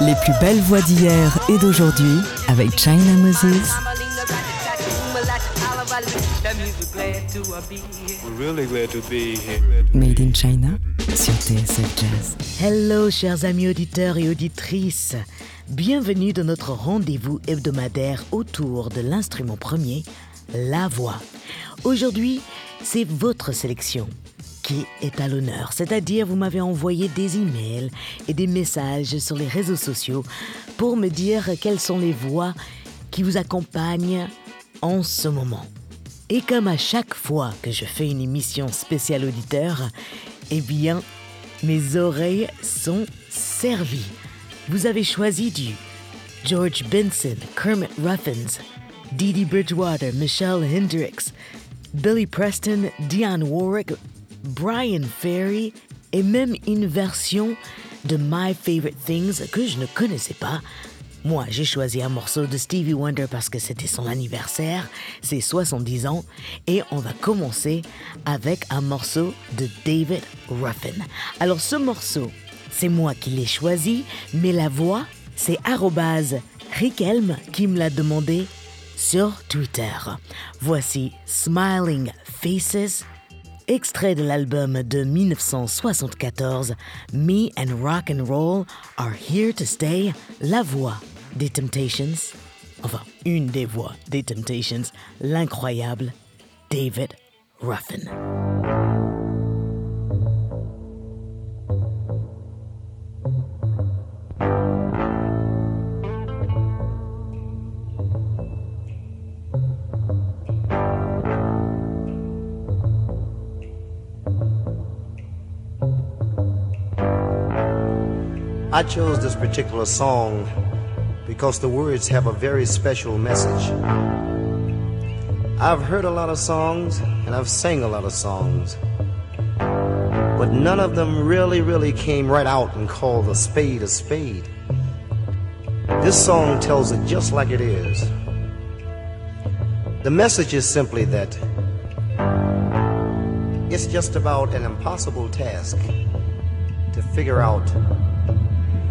Les plus belles voix d'hier et d'aujourd'hui avec China Moses. Made in China sur TSF Jazz. Hello chers amis auditeurs et auditrices. Bienvenue dans notre rendez-vous hebdomadaire autour de l'instrument premier la Voix. Aujourd'hui, c'est votre sélection qui est à l'honneur, c'est-à-dire vous m'avez envoyé des emails et des messages sur les réseaux sociaux pour me dire quelles sont les voix qui vous accompagnent en ce moment. Et comme à chaque fois que je fais une émission spéciale auditeur, eh bien, mes oreilles sont servies. Vous avez choisi du George Benson, Kermit Ruffins, Didi Bridgewater, Michelle Hendricks, Billy Preston, Dionne Warwick, Brian Ferry et même une version de My Favorite Things que je ne connaissais pas. Moi, j'ai choisi un morceau de Stevie Wonder parce que c'était son anniversaire, ses 70 ans, et on va commencer avec un morceau de David Ruffin. Alors ce morceau, c'est moi qui l'ai choisi, mais la voix, c'est Rick Helm qui me l'a demandé sur Twitter. Voici Smiling Faces, extrait de l'album de 1974 Me and Rock and Roll Are Here to Stay, la voix des Temptations, enfin une des voix des Temptations, l'incroyable David Ruffin. I chose this particular song because the words have a very special message. I've heard a lot of songs and I've sang a lot of songs, but none of them really, really came right out and called a spade a spade. This song tells it just like it is. The message is simply that it's just about an impossible task to figure out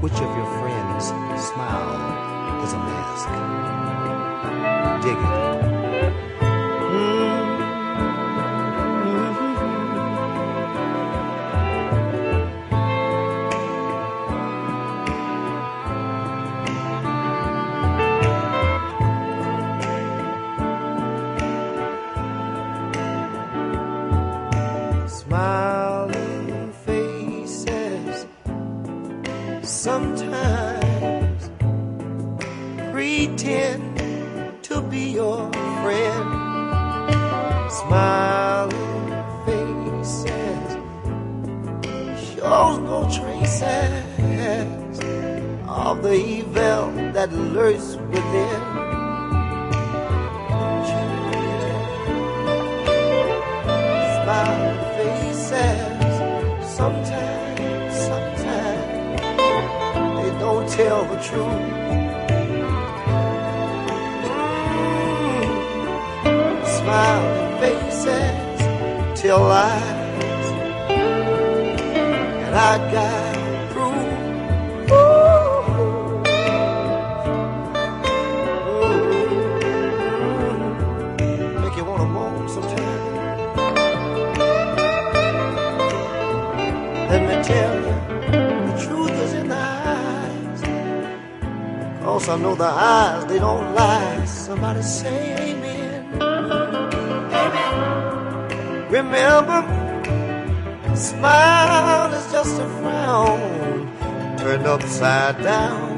which of your friends' smile is a mask? Dig it. smile. sometimes pretend to be your friend. Smiling faces shows no traces of the evil that lurks within. realize that I got through. Ooh. Ooh. Make you wanna moan sometimes. Let me tell you, the truth is in the eyes. Cause I know the eyes, they don't lie. Somebody say it. Remember, smile is just a frown turned upside down.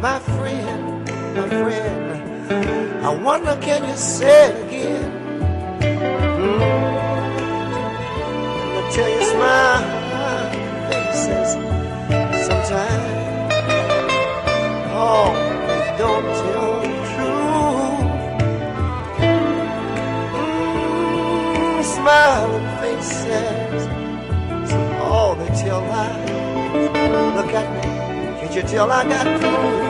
My friend, my friend, I wonder can you say it again? Mm. tell you smile. got me? Can't you tell I got food?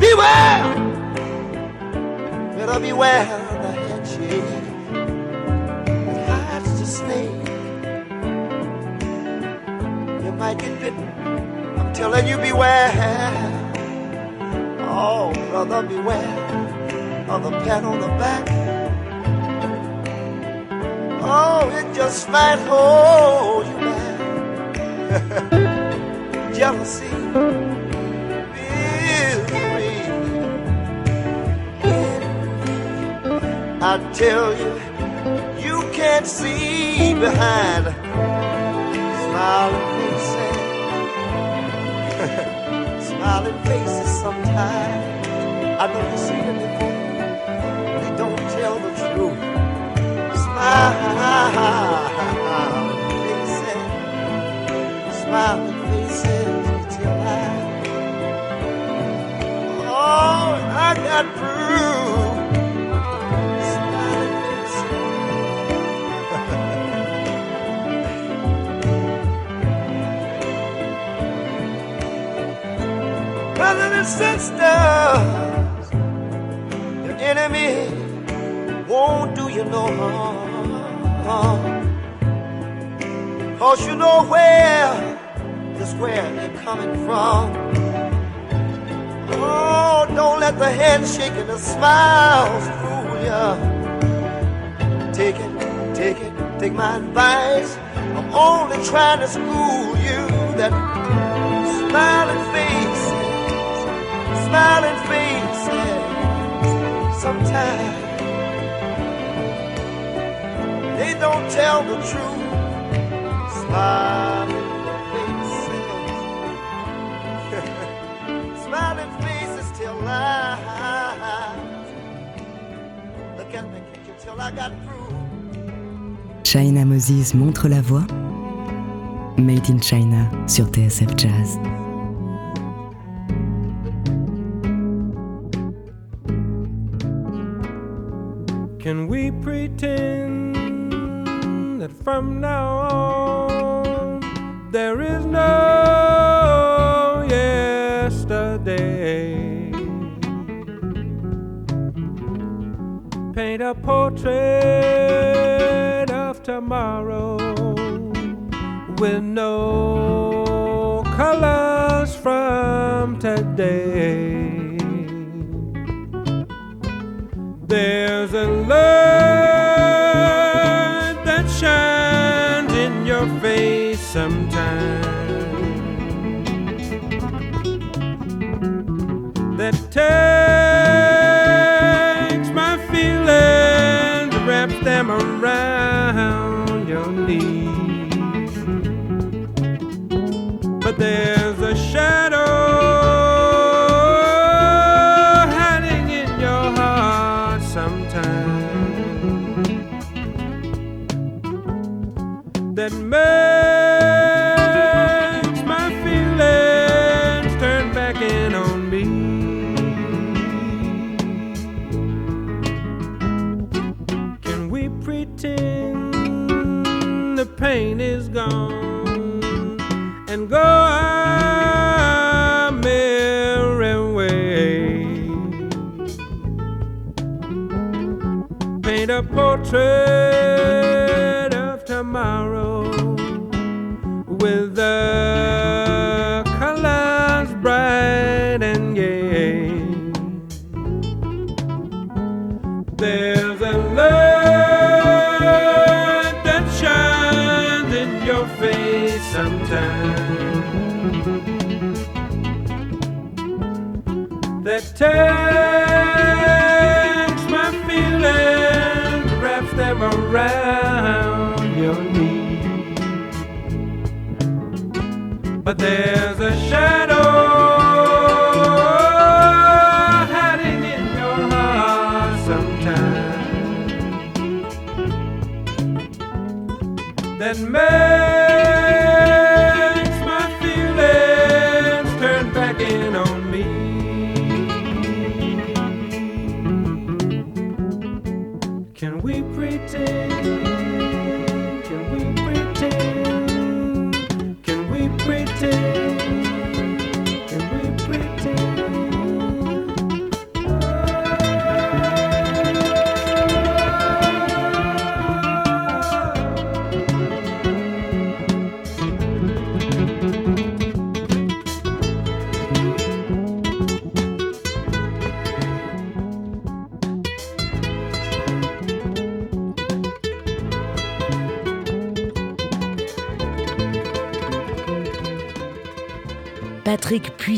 Beware! Better beware the handshake that hides the snake. You might get bitten. I'm telling you, beware. Oh, brother, beware of the pat on the back. Oh, it just might hold you back jealousy is me. I tell you, you can't see behind smiling faces. smiling faces sometimes. I know you see them before. They don't tell the truth. Smile, faces. Smile. sisters. Your enemy won't do you no harm. Cause you know where just where they're coming from. Oh, don't let the handshake and the smiles fool you. Take it, take it, take my advice. I'm only trying to school you that smiling face smiling faces sometimes they don't tell the truth smiling faces smiling faces tell lies look at me till I got through China Moses montre la voie Made in China sur TSF Jazz. Can we pretend that from now on there is no yesterday? Paint a portrait of tomorrow with no colors from today. There's a light that shines in your face sometimes that tells Shame.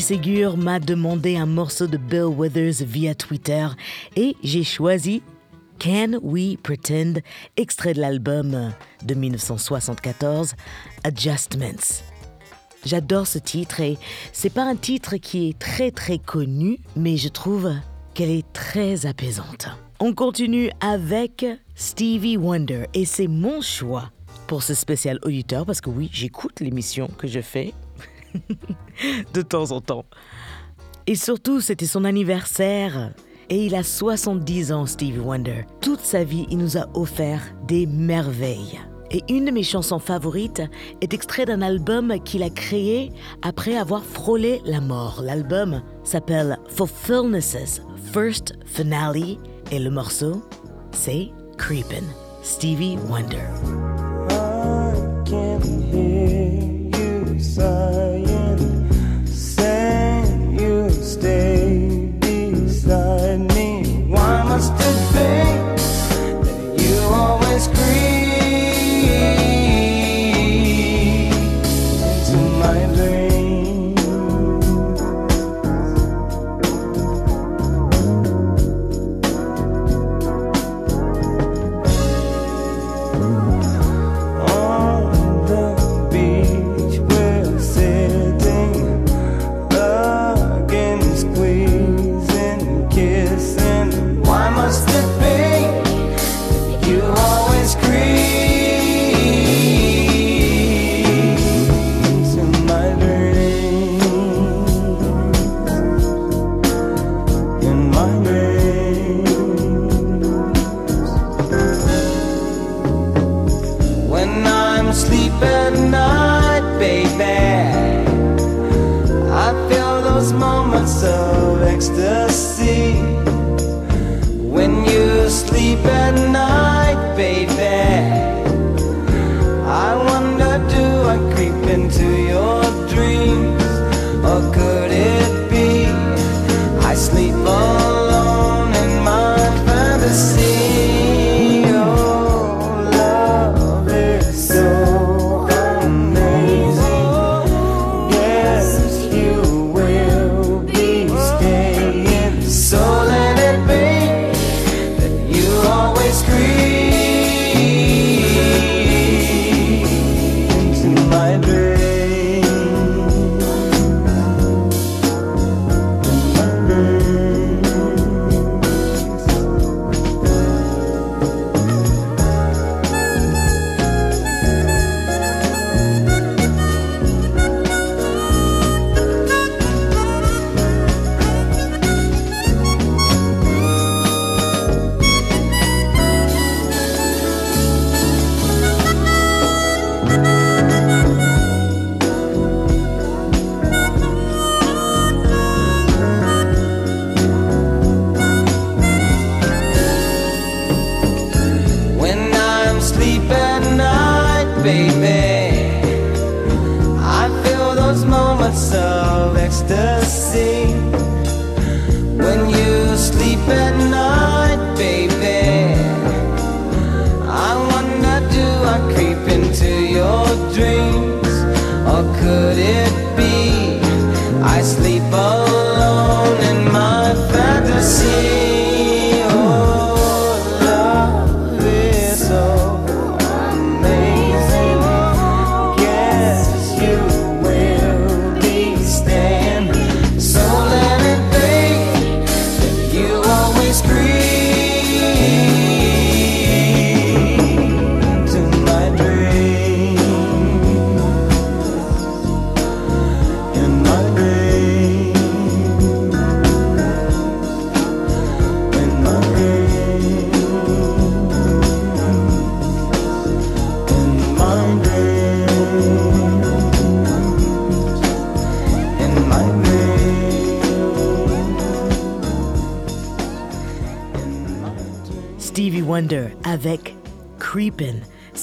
Ségur m'a demandé un morceau de Bill Withers via Twitter et j'ai choisi Can We Pretend, extrait de l'album de 1974, Adjustments. J'adore ce titre et c'est pas un titre qui est très très connu, mais je trouve qu'elle est très apaisante. On continue avec Stevie Wonder et c'est mon choix pour ce spécial auditeur parce que oui, j'écoute l'émission que je fais de temps en temps. Et surtout, c'était son anniversaire. Et il a 70 ans, Stevie Wonder. Toute sa vie, il nous a offert des merveilles. Et une de mes chansons favorites est extraite d'un album qu'il a créé après avoir frôlé la mort. L'album s'appelle Fulfillness' First Finale et le morceau, c'est Creepin', Stevie Wonder.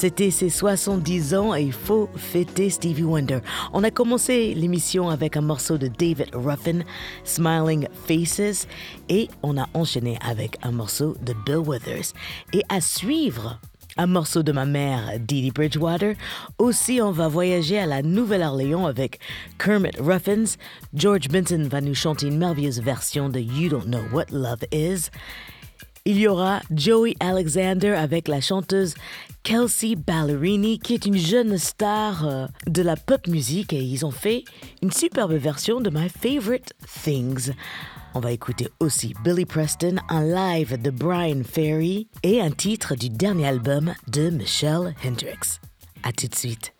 C'était ses 70 ans et il faut fêter Stevie Wonder. On a commencé l'émission avec un morceau de David Ruffin, Smiling Faces, et on a enchaîné avec un morceau de Bill Withers. Et à suivre, un morceau de ma mère, Didi Bridgewater. Aussi, on va voyager à la Nouvelle-Orléans avec Kermit Ruffins. George Benson va nous chanter une merveilleuse version de You Don't Know What Love Is. Il y aura Joey Alexander avec la chanteuse Kelsey Ballerini, qui est une jeune star euh, de la pop musique, et ils ont fait une superbe version de My Favorite Things. On va écouter aussi Billy Preston, un live de Brian Ferry et un titre du dernier album de Michelle Hendricks. À tout de suite.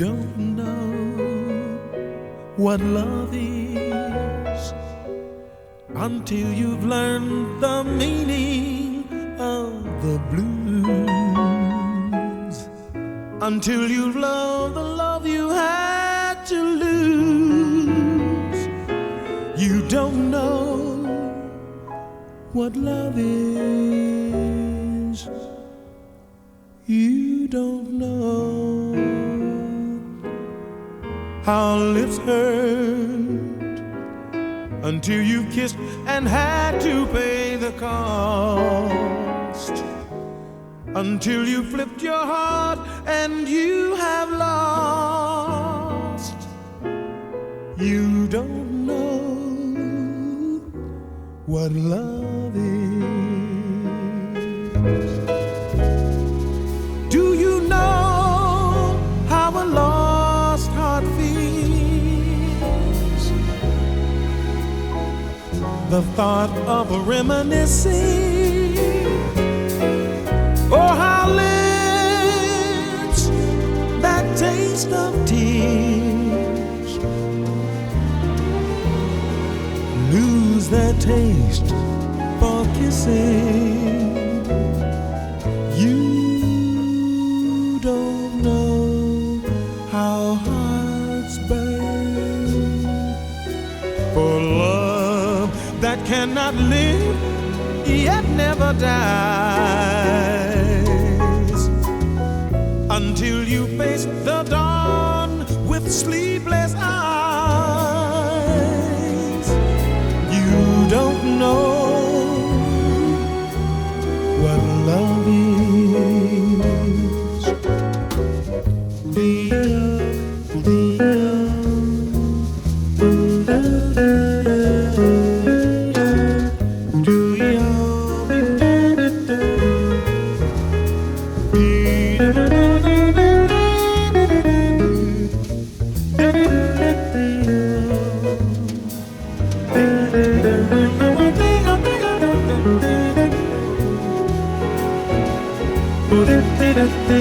don't know what love is until you've learned the meaning of the blues. Until you've loved the love you had to lose, you don't know what love is. You don't know our lips hurt until you kissed and had to pay the cost. Until you flipped your heart and you have lost. You don't know what love is. the thought of reminiscing. Oh, how lives that taste of tears lose their taste for kissing. cannot live, yet never dies. Until you face the dawn with sleep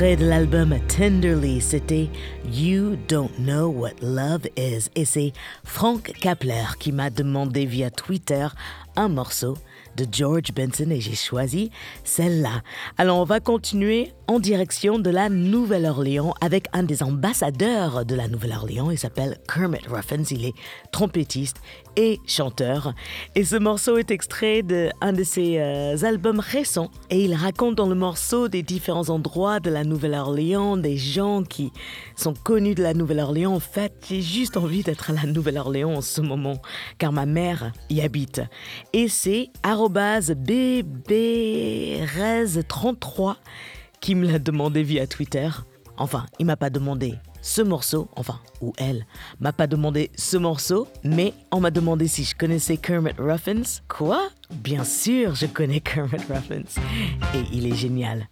de l'album Tenderly, c'était You Don't Know What Love Is. Et c'est Frank Kapler qui m'a demandé via Twitter un morceau de George Benson et j'ai choisi celle-là. Alors on va continuer en direction de la Nouvelle-Orléans avec un des ambassadeurs de la Nouvelle-Orléans. Il s'appelle Kermit Ruffins. Il est trompettiste et chanteur. Et ce morceau est extrait d'un de, ses euh, albums récents. Et il raconte dans le morceau des différents endroits de la Nouvelle-Orléans, des gens qui sont connus de la Nouvelle-Orléans. En fait, j'ai juste envie d'être à la Nouvelle-Orléans en ce moment, car ma mère y habite et c'est @bbrez33 qui me l'a demandé via Twitter. Enfin, il m'a pas demandé ce morceau, enfin, ou elle, m'a pas demandé ce morceau, mais on m'a demandé si je connaissais Kermit Ruffins. Quoi Bien sûr, je connais Kermit Ruffins. Et il est génial.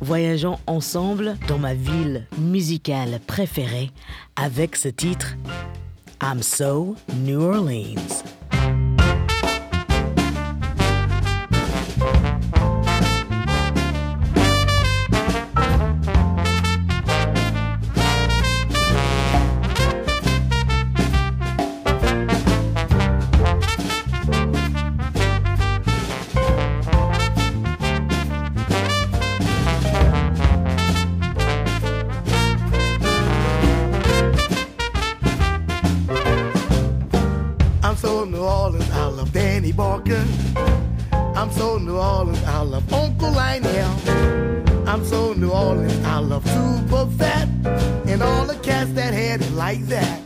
Voyageons ensemble dans ma ville musicale préférée avec ce titre I'm So New Orleans. so New Orleans, I love Uncle Lionel. I'm so New Orleans, I love Super Fat and all the cats that had it like that.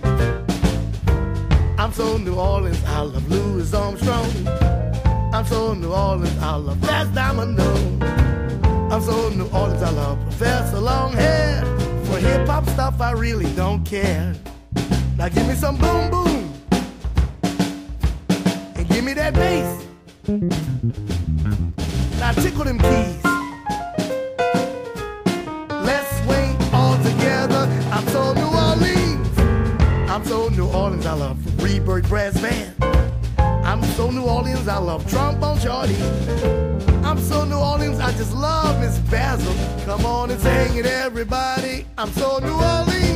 I'm so New Orleans, I love Louis Armstrong. I'm so New Orleans, I love Fast Domino. I'm so New Orleans, I love Professor Longhair. For hip hop stuff, I really don't care. Now give me some boom boom. And give me that bass tickle them keys. Let's swing all together. I'm so New Orleans. I'm so New Orleans. I love Rebirth Brass Band. I'm so New Orleans. I love trombone Charlie. I'm so New Orleans. I just love Miss Basil. Come on and sing it, everybody. I'm so New Orleans.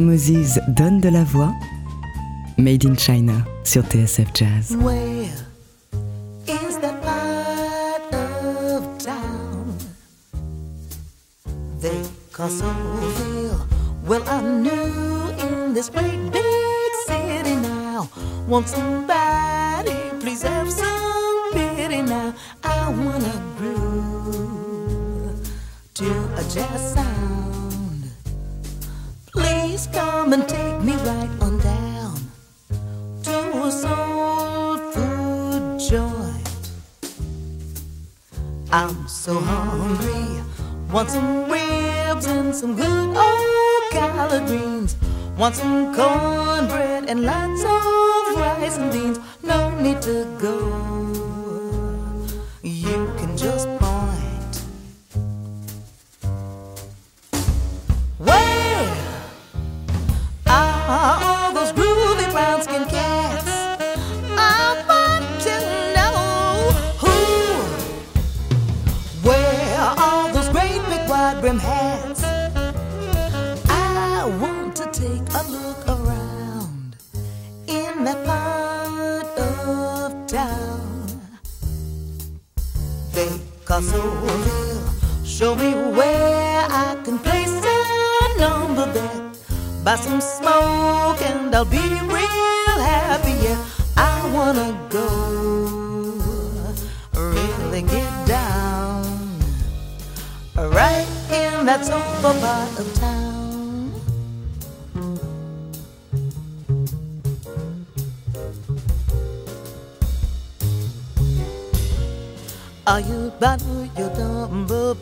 Moses donne de la voix. Made in China sur TSF Jazz. Where is that part of town? They call Soulville. Well, I'm new in this great big city now. Won't somebody please have some pity now? I wanna groove to a jazz sound. Please come and take me right on down to a soul food joint. I'm so hungry, want some ribs and some good old collard greens. Want some cornbread and lots of rice and beans. No need to go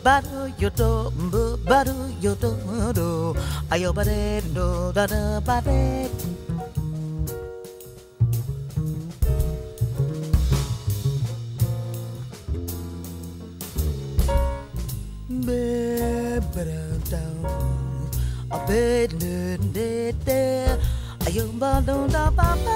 baru yodo mbu baru yodo do ayo bare do da da bare be bara down a bed de de ayo ba do da ba ba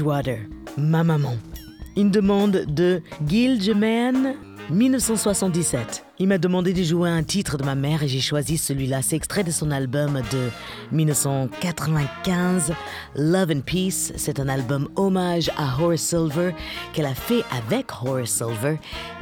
Water, ma maman. Une demande de Gilgeman 1977. Il m'a demandé de jouer un titre de ma mère et j'ai choisi celui-là. C'est extrait de son album de 1995, Love and Peace. C'est un album hommage à Horace Silver qu'elle a fait avec Horace Silver.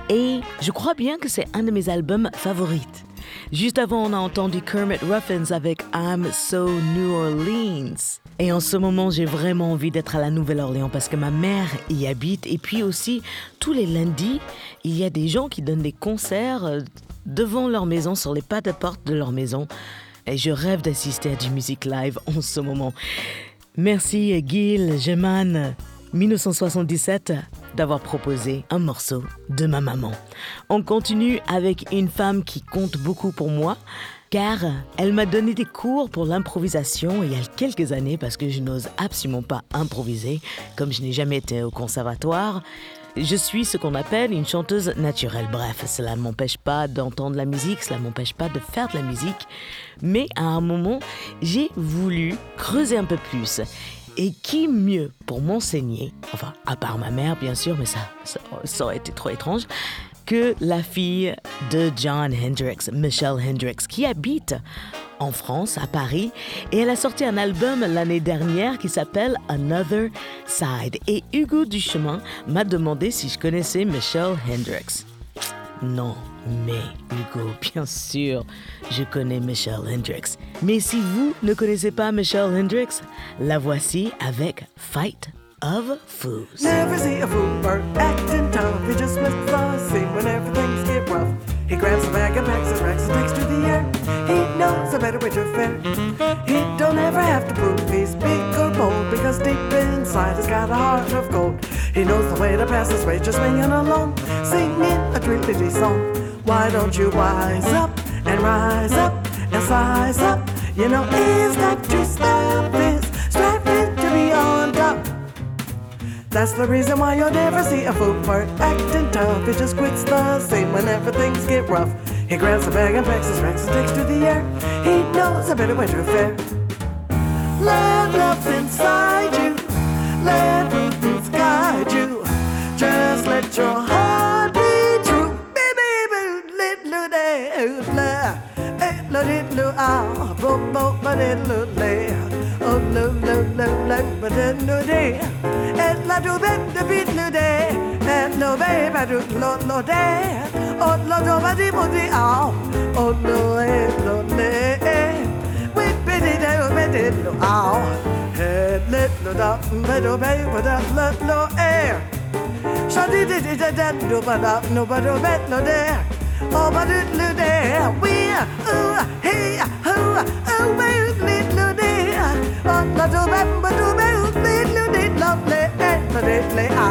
Et je crois bien que c'est un de mes albums favorites. Juste avant, on a entendu Kermit Ruffins avec I'm So New Orleans. Et en ce moment, j'ai vraiment envie d'être à la Nouvelle-Orléans parce que ma mère y habite. Et puis aussi, tous les lundis, il y a des gens qui donnent des concerts euh, devant leur maison, sur les pas de porte de leur maison. Et je rêve d'assister à du musique live en ce moment. Merci Gil, Geman, 1977 d'avoir proposé un morceau de ma maman. On continue avec une femme qui compte beaucoup pour moi car elle m'a donné des cours pour l'improvisation il y a quelques années parce que je n'ose absolument pas improviser, comme je n'ai jamais été au conservatoire. Je suis ce qu'on appelle une chanteuse naturelle. Bref, cela ne m'empêche pas d'entendre la musique, cela ne m'empêche pas de faire de la musique. Mais à un moment, j'ai voulu creuser un peu plus. Et qui mieux pour m'enseigner, enfin, à part ma mère, bien sûr, mais ça, ça, ça aurait été trop étrange, que la fille de John Hendrix, Michelle Hendrix, qui habite en France, à Paris, et elle a sorti un album l'année dernière qui s'appelle Another Side. Et Hugo Duchemin m'a demandé si je connaissais Michelle Hendrix. Non, mais Hugo, bien sûr, je connais Michelle Hendrix. Mais si vous ne connaissez pas Michelle Hendrix, la voici avec Fight of Foos. Never see a foober acting tough. He just missed the scene whenever things get rough. He grabs a bag and packs and racks and takes to the air. He knows a better way to fare. He don't ever have to prove he's big or bold because deep inside he's got a heart of gold. He knows the way to pass his way just swinging along, singing a trilly song. Why don't you wise up and rise up and size up? You know it's time to stop this. That's the reason why you'll never see a fool for acting tough. It just quits the same whenever things get rough. He grabs a bag and packs his racks and takes to the air. He knows a better way to fare. Let love inside you, let movements guide you. Just let your heart be true. Baby, little day, little little ah, bo bo, little day, oh, little, little, little, little day la do ben de bit no day and no babe I do no lo day oh lo do ba di mo di ow oh lo eh lo ne we bit it oh bit it lo ow head let no da ba do ba ba da la no air Shadi di di da da do ba da no ba do bet no there Oh, but it lo there, we, ooh, hey, ooh oh, we little there. Oh, but do bet, but do bet, little did love เสด็จเลยเอา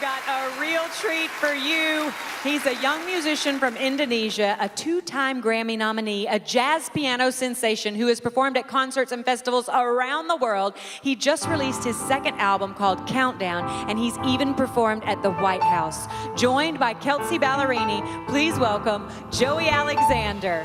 I've got a real treat for you. He's a young musician from Indonesia, a two time Grammy nominee, a jazz piano sensation who has performed at concerts and festivals around the world. He just released his second album called Countdown, and he's even performed at the White House. Joined by Kelsey Ballerini, please welcome Joey Alexander.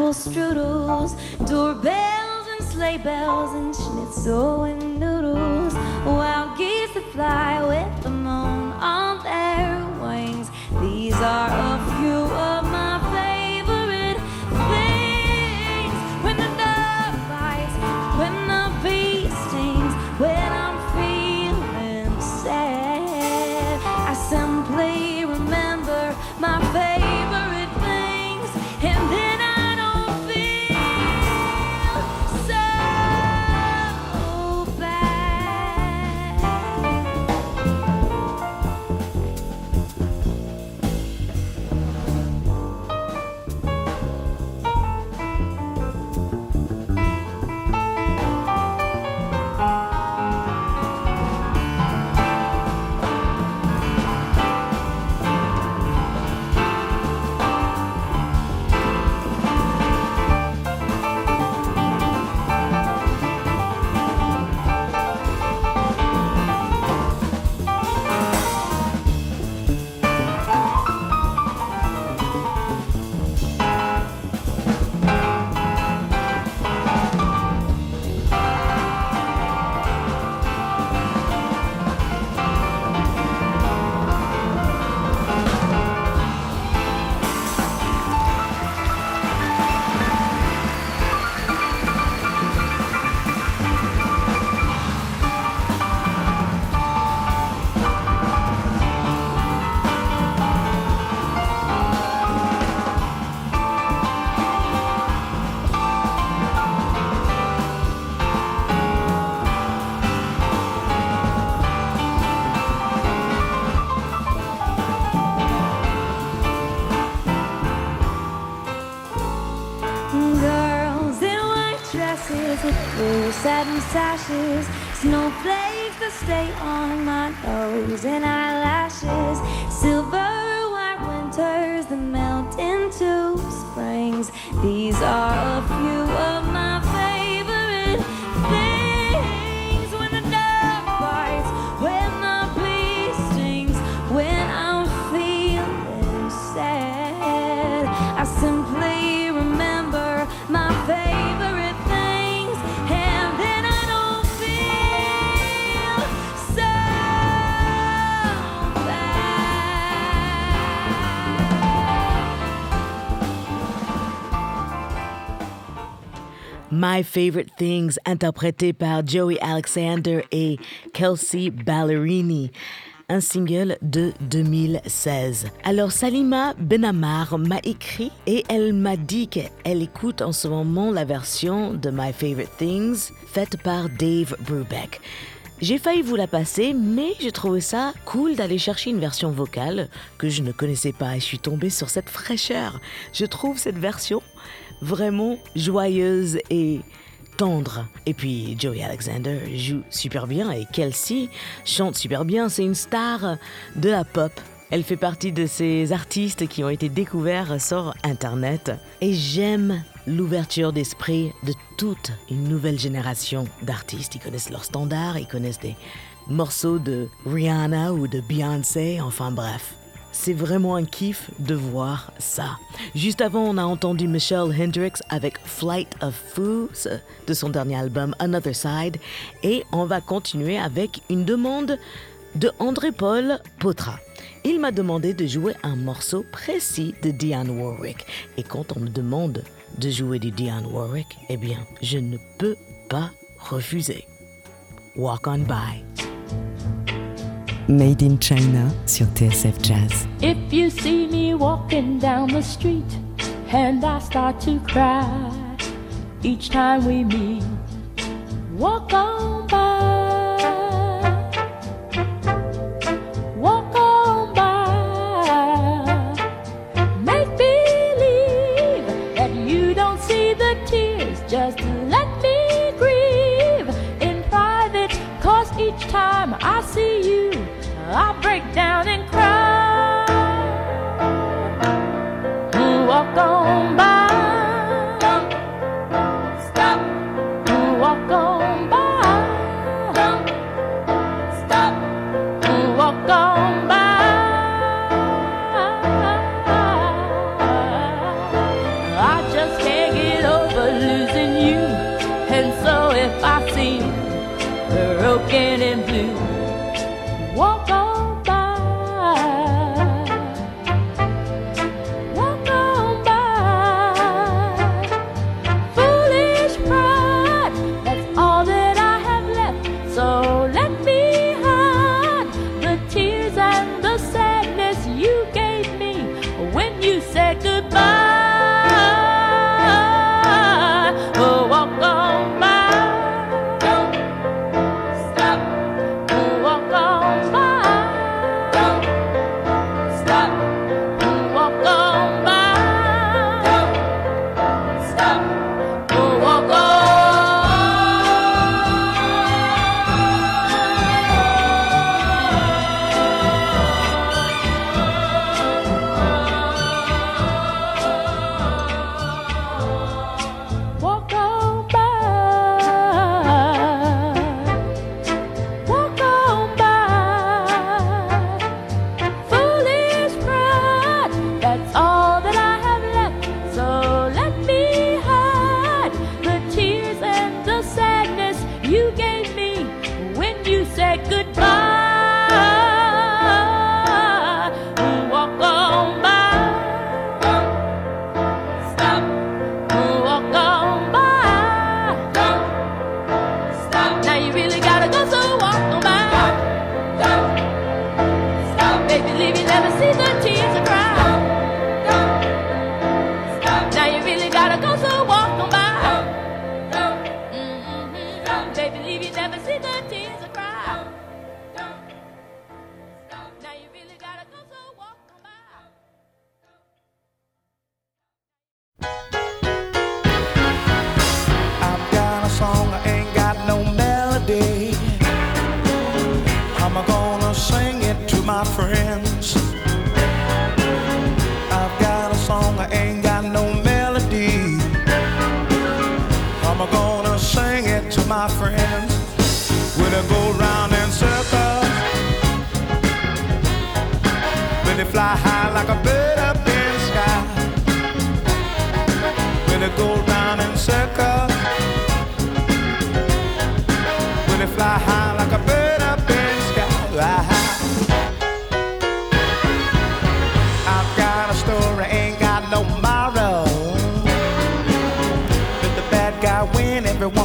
apple strudels, doorbells and sleigh bells, and schnitzel and noodles. Wild geese that fly with the moon on their wings. These are a satin sashes, snowflakes that stay on my nose and eyelashes, silver white winters that melt into springs. These are a few. My Favorite Things, interprété par Joey Alexander et Kelsey Ballerini un single de 2016. Alors Salima Benamar m'a écrit et elle m'a dit qu'elle écoute en ce moment la version de My Favorite Things faite par Dave Brubeck. J'ai failli vous la passer, mais j'ai trouvé ça cool d'aller chercher une version vocale que je ne connaissais pas et je suis tombée sur cette fraîcheur. Je trouve cette version vraiment joyeuse et tendre. Et puis Joey Alexander joue super bien et Kelsey chante super bien. C'est une star de la pop. Elle fait partie de ces artistes qui ont été découverts sur Internet. Et j'aime l'ouverture d'esprit de toute une nouvelle génération d'artistes. Ils connaissent leurs standards, ils connaissent des morceaux de Rihanna ou de Beyoncé, enfin bref. C'est vraiment un kiff de voir ça. Juste avant, on a entendu Michelle Hendricks avec Flight of Fools de son dernier album Another Side. Et on va continuer avec une demande de André-Paul Potra. Il m'a demandé de jouer un morceau précis de Diane Warwick. Et quand on me demande de jouer du Diane Warwick, eh bien, je ne peux pas refuser. Walk on by. Made in China sur TSF Jazz. If you see me walking down the street and I start to cry each time we meet, walk on by. I'll break down and cry. Walk on by.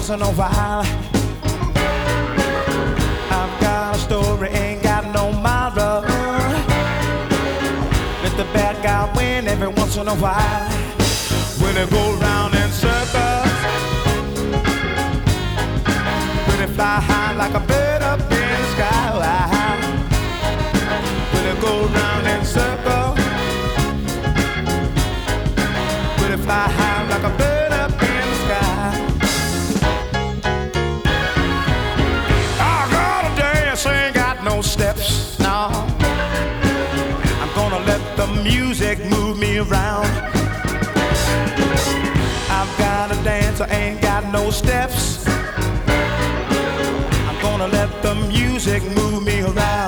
wasn't no violent. I've got a story, ain't got no model. Let the bad guy win every once in a while. When it go round music move me around. I've got to dance, I ain't got no steps. I'm gonna let the music move me around.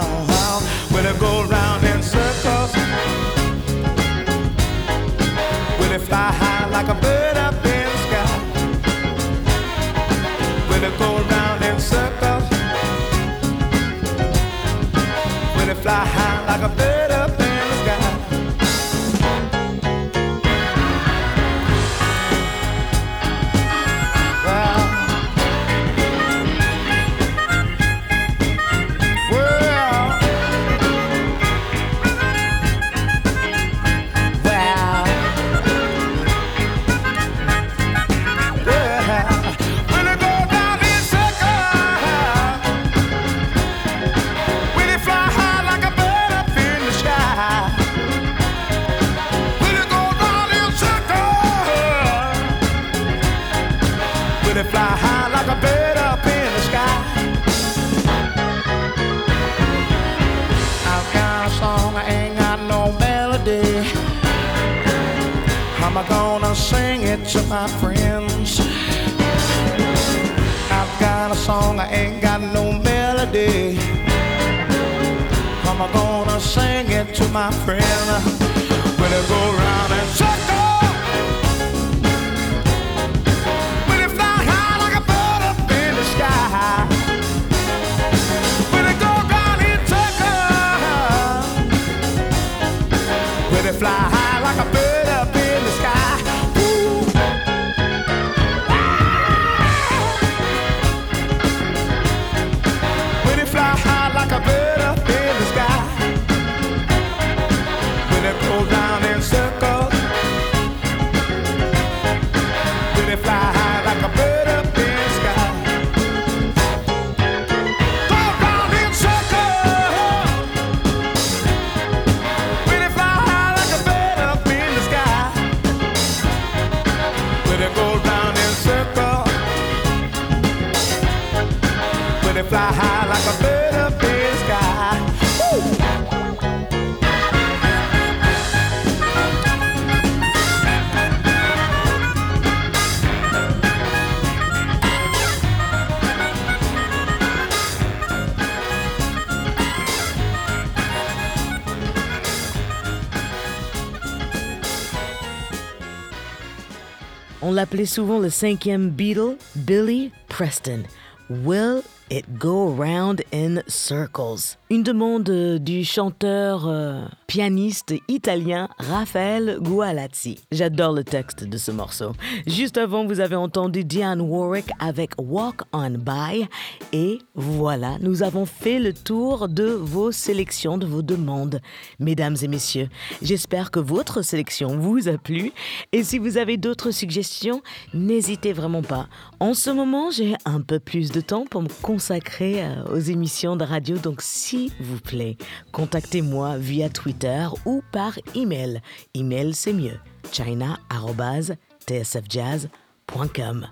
l'appelait souvent le cinquième Beatle, Billy Preston. Will it go round in Circles. Une demande euh, du chanteur euh, pianiste italien Raphaël Gualazzi. J'adore le texte de ce morceau. Juste avant, vous avez entendu Diane Warwick avec Walk on By. Et voilà, nous avons fait le tour de vos sélections, de vos demandes. Mesdames et messieurs, j'espère que votre sélection vous a plu. Et si vous avez d'autres suggestions, n'hésitez vraiment pas. En ce moment, j'ai un peu plus de temps pour me consacrer euh, aux émissions de radio. Donc, s'il vous plaît, contactez-moi via Twitter ou par email. Email, c'est mieux. china.tsfjazz.com.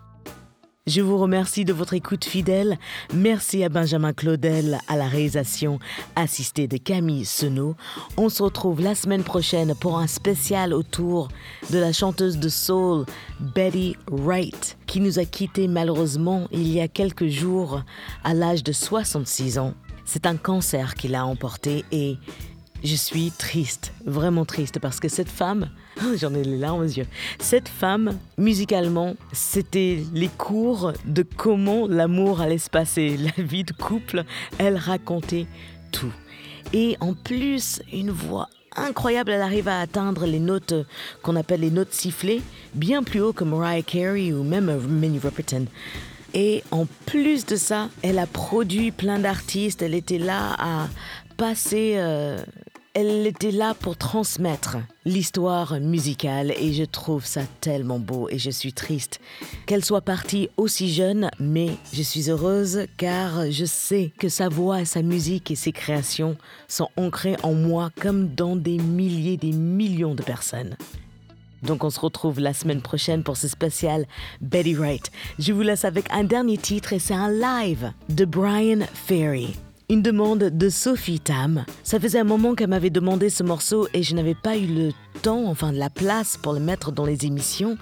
Je vous remercie de votre écoute fidèle. Merci à Benjamin Claudel à la réalisation assistée de Camille Senot. On se retrouve la semaine prochaine pour un spécial autour de la chanteuse de soul Betty Wright qui nous a quittés malheureusement il y a quelques jours à l'âge de 66 ans. C'est un cancer qui l'a emporté et je suis triste, vraiment triste, parce que cette femme, oh, j'en ai les larmes aux yeux, cette femme, musicalement, c'était les cours de comment l'amour allait se passer, la vie de couple, elle racontait tout. Et en plus, une voix incroyable, elle arrive à atteindre les notes qu'on appelle les notes sifflées, bien plus haut que Mariah Carey ou même Minnie Riperton. Et en plus de ça, elle a produit plein d'artistes, elle était là à passé, euh, elle était là pour transmettre l'histoire musicale et je trouve ça tellement beau et je suis triste qu'elle soit partie aussi jeune, mais je suis heureuse car je sais que sa voix, et sa musique et ses créations sont ancrées en moi comme dans des milliers, des millions de personnes. Donc on se retrouve la semaine prochaine pour ce spécial Betty Wright. Je vous laisse avec un dernier titre et c'est un live de Brian Ferry. Une demande de Sophie Tam. Ça faisait un moment qu'elle m'avait demandé ce morceau et je n'avais pas eu le temps, enfin de la place pour le mettre dans les émissions.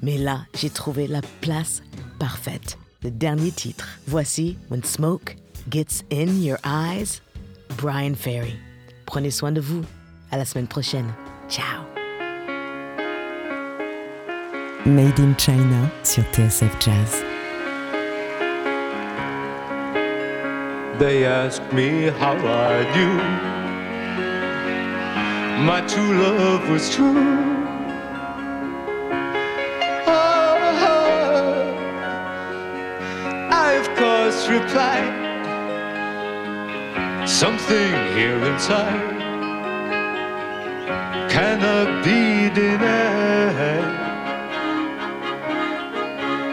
Mais là, j'ai trouvé la place parfaite. Le dernier titre. Voici When Smoke Gets In Your Eyes, Brian Ferry. Prenez soin de vous. À la semaine prochaine. Ciao. Made in China sur TSF Jazz. They asked me how I knew my true love was true. Oh, I, of course, replied something here inside cannot be denied.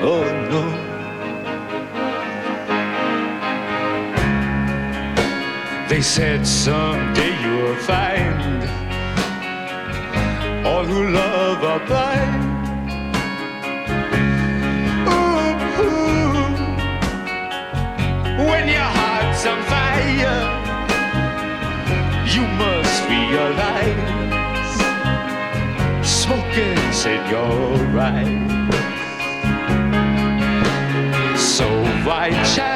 Oh, said someday you'll find all who love are blind. Ooh, When your heart's on fire, you must realize smoke said you your right. So why child?